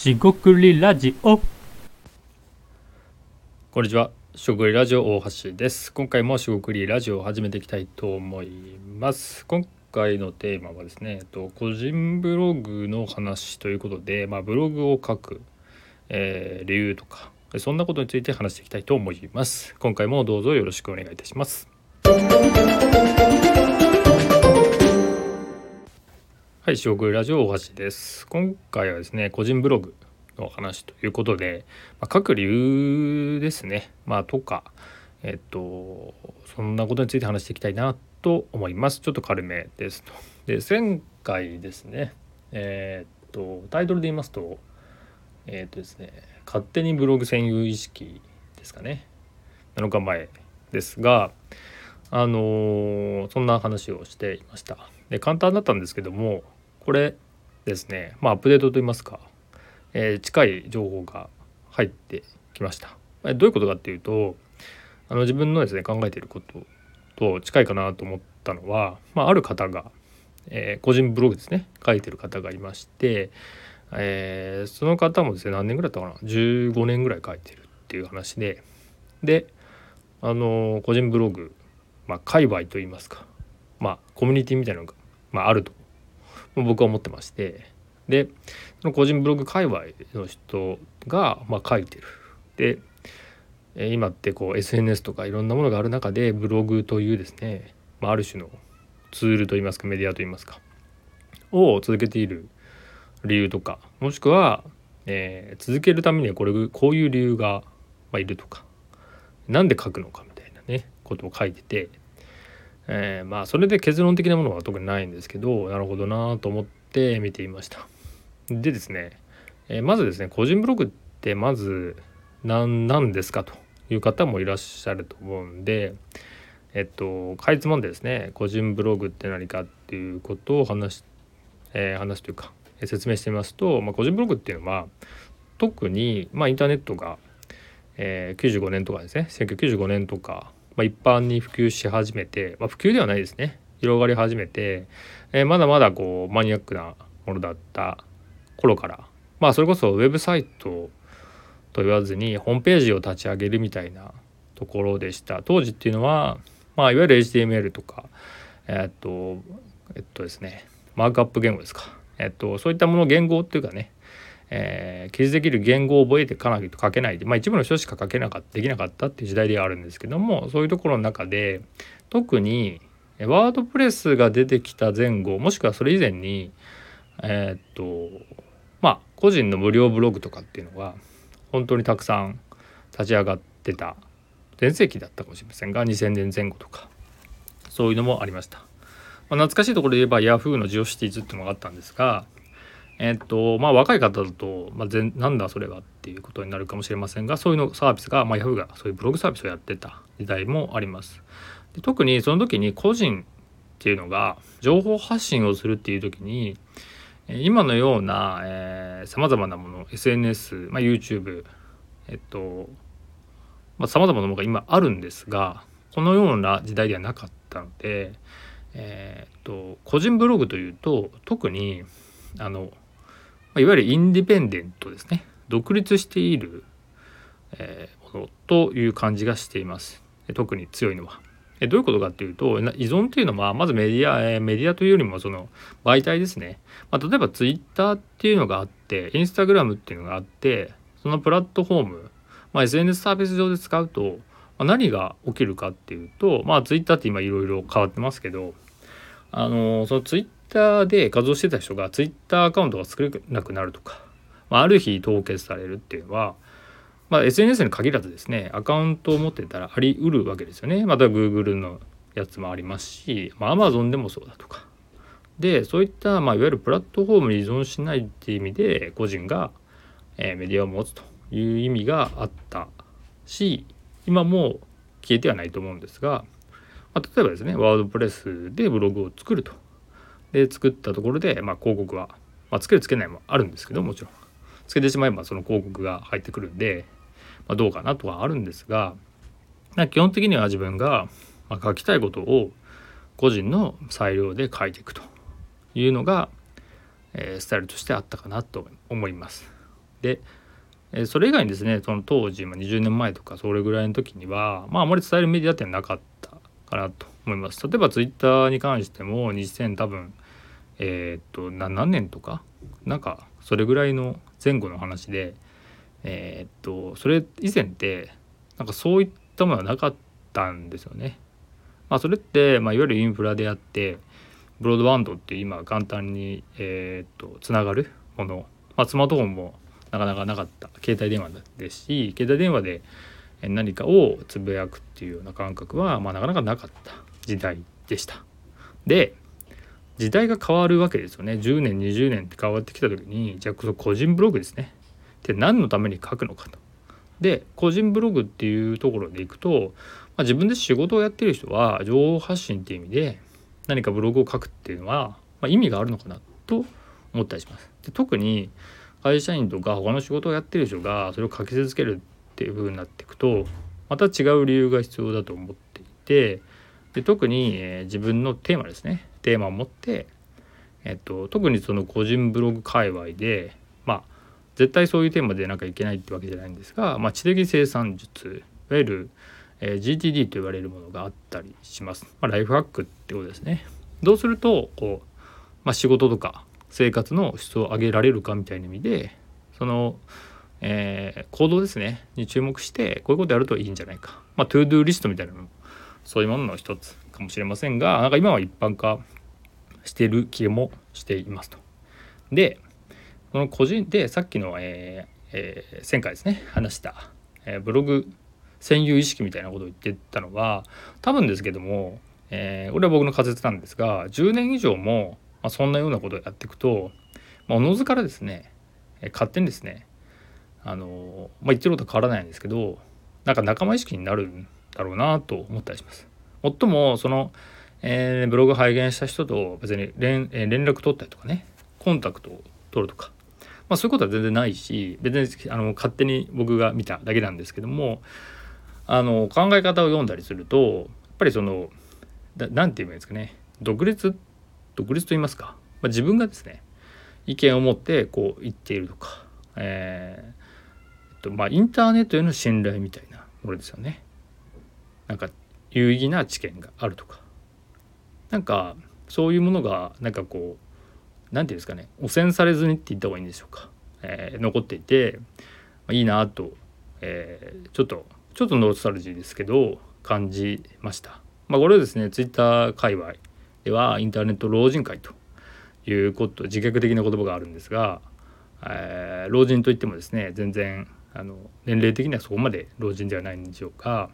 しごくりラジオこんにちは。しごくりラジオ大橋です。今回もしごくりラジオを始めていきたいと思います。今回のテーマはですね、えっと個人ブログの話ということで、まあブログを書く、えー理由とかそんなことについて話していきたいと思います。今回もどうぞよろしくお願いいたします。はい、しごくりラジオ大橋です。今回はですね、個人ブログの話ということで、まあ、書く理由ですね、まあ、とか、えっと、そんなことについて話していきたいなと思います。ちょっと軽めですと。で、前回ですね、えーっと、タイトルで言いますと、えーっとですね、勝手にブログ占有意識ですかね、7日前ですが、あのーそんな話をしていました。で、簡単だったんですけども、これですね、まあ、アップデートといいますか、えー近い情報が入ってきました。どういうことかっていうとあの自分のですね考えていることと近いかなと思ったのは、まあ、ある方が、えー個人ブログですね書いてる方がいまして、えーその方もですね何年ぐらいだったかな？15年ぐらい書いてるっていう話でであの個人ブログ、まあ、界隈といいますか、まあ、コミュニティみたいなのが、まあ、あると。僕は思ってましてでその個人ブログ界隈の人がまあ書いてる。で今ってこう SNS とかいろんなものがある中でブログというですね、まあ、ある種のツールといいますかメディアといいますかを続けている理由とかもしくは、えー続けるためにはこれこういう理由が、まあ、いるとかなんで書くのかみたいなねことを書いてて、えーまあそれで結論的なものは特にないんですけどなるほどなと思って見ていました。でですね、えーまずですね個人ブログってまず何なんですか？という方もいらっしゃると思うんでえっとかいつまんでですね個人ブログって何かっていうことを話し、えー話すというか説明してみますと、まあ、個人ブログっていうのは特に、まあ、インターネットが、えー95年とかですね1995年とか、まあ、一般に普及し始めて、まあ、普及ではないですね。広がり始めて、えーまだまだこうマニアックなものだった頃からまあそれこそウェブサイトと言わずにホームページを立ち上げるみたいなところでした。当時っていうのは、まあ、いわゆる HTML とかえっとえっとですねマークアップ言語ですか、えっと、そういったもの言語っていうかねえー記述できる言語を覚えていかないと書けないで、まあ、一部の人しか書けなかったできなかったっていう時代ではあるんですけどもそういうところの中で特にワードプレスが出てきた前後もしくはそれ以前にえーっとまあ個人の無料ブログとかっていうのが本当にたくさん立ち上がってた全盛期だったかもしれませんが2000年前後とかそういうのもありました、まあ、懐かしいところで言えば Yahoo のジオシティズっていうのがあったんですがえっとまあ若い方だと、まあ、全なんだそれはっていうことになるかもしれませんがそういうのサービスが、まあ、Yahoo がそういうブログサービスをやってた時代もあります。で特にその時に個人っていうのが情報発信をするっていう時に今のようなさまざまなもの SNS、まあ、YouTube えっとさまざ、まなものが今あるんですがこのような時代ではなかったので、えっと個人ブログというと特にあのいわゆるインディペンデントですね。独立している、えーものという感じがしています。特に強いのは。どういうことかっていうと依存っていうのはまずメディア、メディアというよりもその媒体ですね、まあ、例えばツイッターっていうのがあってインスタグラムっていうのがあってそのプラットフォーム、まあ、SNS サービス上で使うと、まあ、何が起きるかっていうとまあツイッターって今いろいろ変わってますけどあのそのツイッターで活動してた人がツイッターアカウントが作れなくなるとか、まあ、ある日凍結されるっていうのはまあ、SNS に限らずですねアカウントを持ってたらありうるわけですよね。また Google のやつもありますし、まあ、Amazon でもそうだとか。でそういった、まあ、いわゆるプラットフォームに依存しないっていう意味で個人が、えーメディアを持つという意味があったし今も消えてはないと思うんですが、まあ、例えばですねワードプレスでブログを作ると。で作ったところで、まあ、広告は、まあ、つけるつけないもあるんですけどもちろん。つけてしまえばその広告が入ってくるんで、まあ、どうかなとはあるんですがまあ基本的には自分がまあ書きたいことを個人の裁量で書いていくというのが、えースタイルとしてあったかなと思います。でえそれ以外にですねその当時、まあ、20年前とかそれぐらいの時にはまああまり伝えるメディアってなかったかなと思います。例えばツイッターに関しても2000多分えー、っと何年とか？なんかそれぐらいの前後の話でえー、っとそれ以前ってなんかそういったものはなかったんですよね。まあ、それって、まあ、いわゆるインフラであってブロードバンドって今簡単に、えー、っとつながるもの、まあ、スマートフォンもなかなかなかった携帯電話ですし携帯電話で何かをつぶやくっていうような感覚は、まあ、なかなかなかった時代でした。で時代が変わるわけですよね10年20年って変わってきた時にじゃあこの個人ブログですねって何のために書くのかと。で個人ブログっていうところでいくと、まあ、自分で仕事をやってる人は情報発信っていう意味で何かブログを書くっていうのは、まあ、意味があるのかなと思ったりします。で特に会社員とか他の仕事をやってる人がそれを書き続けるっていう風になっていくとまた違う理由が必要だと思っていてで特に、えー、自分のテーマですねテーマを持って、えっと、特にその個人ブログ界隈でまあ絶対そういうテーマでなきゃいけないってわけじゃないんですが、まあ、知的生産術いわゆる、えー、GTD と言われるものがあったりします。まあ、ライフハックってことですね。どうするとこう、まあ、仕事とか生活の質を上げられるかみたいな意味でその、えー、行動ですねに注目してこういうことやるといいんじゃないかまあ ToDo リストみたいなのそういうものの一つかもしれませんがなんか今は一般化してる気もしていますと。でこの個人でさっきの、えーえー、前回ですね話した、えー、ブログ占有意識みたいなことを言ってたのは多分ですけども、えー、これは僕の仮説なんですが10年以上もまあ、そんなようなことをやっていくと、まあ、おのずからですね、え勝手にですねあの、まあ、言ってることは変わらないんですけどなんか仲間意識になるんだろうなと思ったりします。もっともその、えー、ブログ拝見した人と別に連,、えー、連絡取ったりとかねコンタクトを取るとか、まあ、そういうことは全然ないし別にあの勝手に僕が見ただけなんですけどもあの考え方を読んだりするとやっぱりその何て言えばいいんですかね独立独立と言いますか、まあ、自分がですね意見を持ってこう言っているとか、えー、えっとまあ、インターネットへの信頼みたいなものですよね。なんか有意義な知見があるとか。なんかそういうものがなんかこう何て言うんですかね汚染されずにって言った方がいいんでしょうか、えー、残っていて、まあ、いいなと、えー、ちょっとちょっとノースタルジーですけど感じました。まあ、これはですねツイッター界隈ではインターネット老人会ということ自虐的な言葉があるんですが、えー、老人といってもですね全然あの年齢的にはそこまで老人ではないんでしょうか。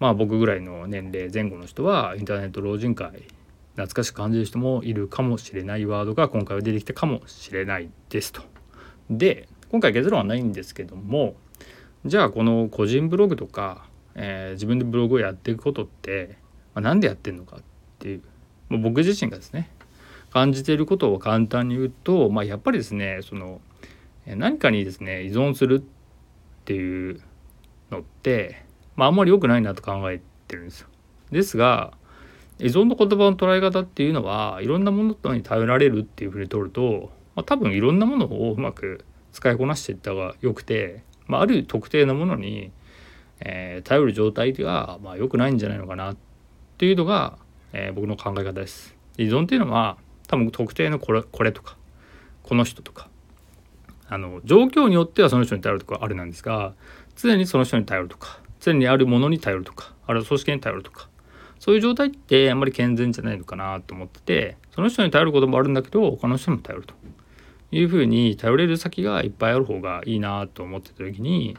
まあ僕ぐらいの年齢前後の人はインターネット老人会懐かしく感じる人もいるかもしれないワードが今回は出てきたかもしれないですと。で今回結論はないんですけどもじゃあこの個人ブログとか、えー、自分でブログをやっていくことって、まあ、何でやってんのかっていう僕自身がですね感じていることを簡単に言うと、まあ、やっぱりですねその何かにですね依存するっていうのって、まあ、あんまり良くないなと考えてるんですよ。ですが依存の言葉の捉え方っていうのはいろんなものに頼られるっていうふうに取ると、まあ、多分いろんなものをうまく使いこなしていった方がよくて、まあ、ある特定のものに、えー、頼る状態ではまあ良くないんじゃないのかなっていうのがえー、僕の考え方です。依存っていうのは多分特定のこれこれとかこの人とかあの状況によってはその人に頼るとかあるなんですが常にその人に頼るとか常にあるものに頼るとかあるいは組織に頼るとかそういう状態ってあんまり健全じゃないのかなと思っててその人に頼ることもあるんだけど他の人も頼ると。いうふうに頼れる先がいっぱいある方がいいなと思ってた時に、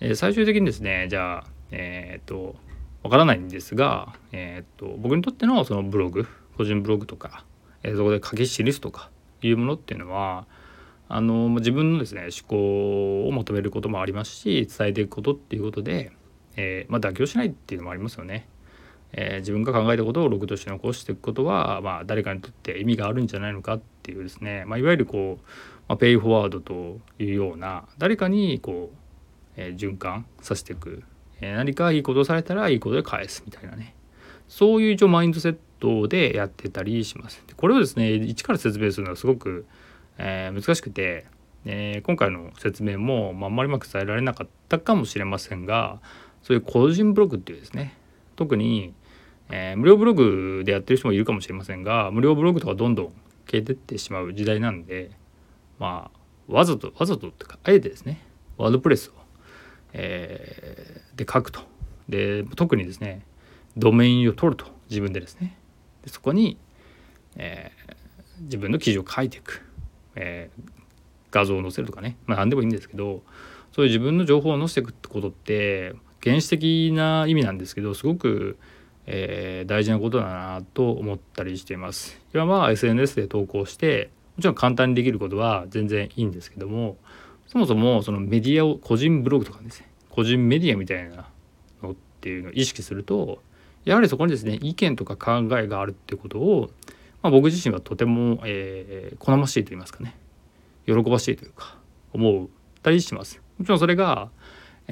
えー、最終的にですねじゃあえっ、とわからないんですが、えー、っと僕にとってのそのブログ個人ブログとか、え、そこで書き記すとかいうものっていうのはあの自分のですね思考を求めることもありますし伝えていくことっていうことで、えー、まあ、妥協しないっていうのもありますよね。えー、自分が考えたことをログとして残していくことは、まあ、誰かにとって意味があるんじゃないのかっていうですね、まあ、いわゆるこう、まあ、ペイフォワードというような誰かにこう、えー、循環させていくえ何かいいことをされたらいいことで返すみたいなねそういう一応マインドセットでやってたりします。でこれをですね一から説明するのはすごく、え、難しくてえ、今回の説明も、ま、あんまりうまく伝えられなかったかもしれませんがそういう個人ブログっていうですね特に、えー、無料ブログでやってる人もいるかもしれませんが無料ブログとかどんどん消えてってしまう時代なんでまあわざとわざとっていうかあえてですねワードプレスを、えー、で書くと。で特にですねドメインを取ると自分でですね。でそこに、えー、自分の記事を書いていく、えー、画像を載せるとかね、まあ、何でもいいんですけどそういう自分の情報を載せていくってことって原始的な意味なんですけどすごく、えー、大事なことだなと思ったりしています。今は SNS で投稿してもちろん簡単にできることは全然いいんですけどもそもそもそのメディアを個人ブログとかですね個人メディアみたいなのっていうのを意識するとやはりそこにですね意見とか考えがあるってことを、まあ、僕自身はとても、えー、好ましいと言いますかね喜ばしいというか思ったりします。もちろんそれが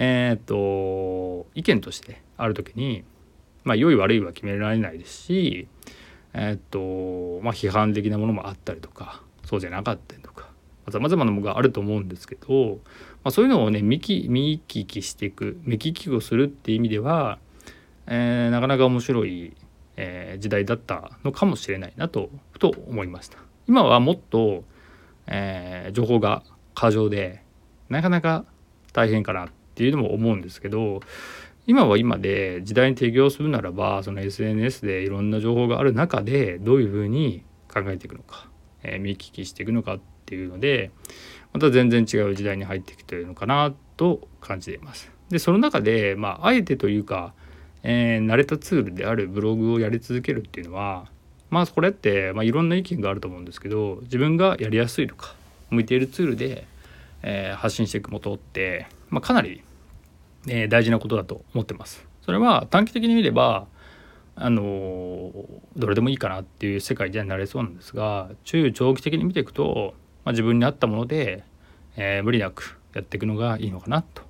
えっ、と意見としてある時にまあ良い悪いは決められないですしえっ、とまあ批判的なものもあったりとかそうじゃなかったりとかさまざまなものがあると思うんですけど、まあ、そういうのをね見聞きしていく目利きをするっていう意味では、えー、なかなか面白い、えー、時代だったのかもしれないなとふと思いました。今はもっとえー、情報が過剰でなかなか大変かなっていうのも思うんですけど今は今で時代に適応するならばその SNS でいろんな情報がある中でどういうふうに考えていくのか、えー、見聞きしていくのかっていうのでまた全然違う時代に入ってきてるのかなと感じています。でその中で、まあ、あえてというか、えー、慣れたツールであるブログをやり続けるっていうのはまあこれって、まあ、いろんな意見があると思うんですけど自分がやりやすいとか向いているツールで、えー、発信していくことって、まあ、かなり、えー、大事なことだと思ってます。それは短期的に見ればあの、どれでもいいかなっていう世界にはなれそうなんですが中長期的に見ていくと、まあ、自分に合ったもので、えー、無理なくやっていくのがいいのかなと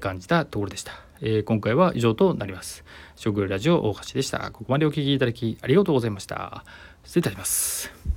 感じたところでした。えー、今回は以上となります。食ラジオ大橋でした。ここまでお聴きいただきありがとうございました。失礼いたします。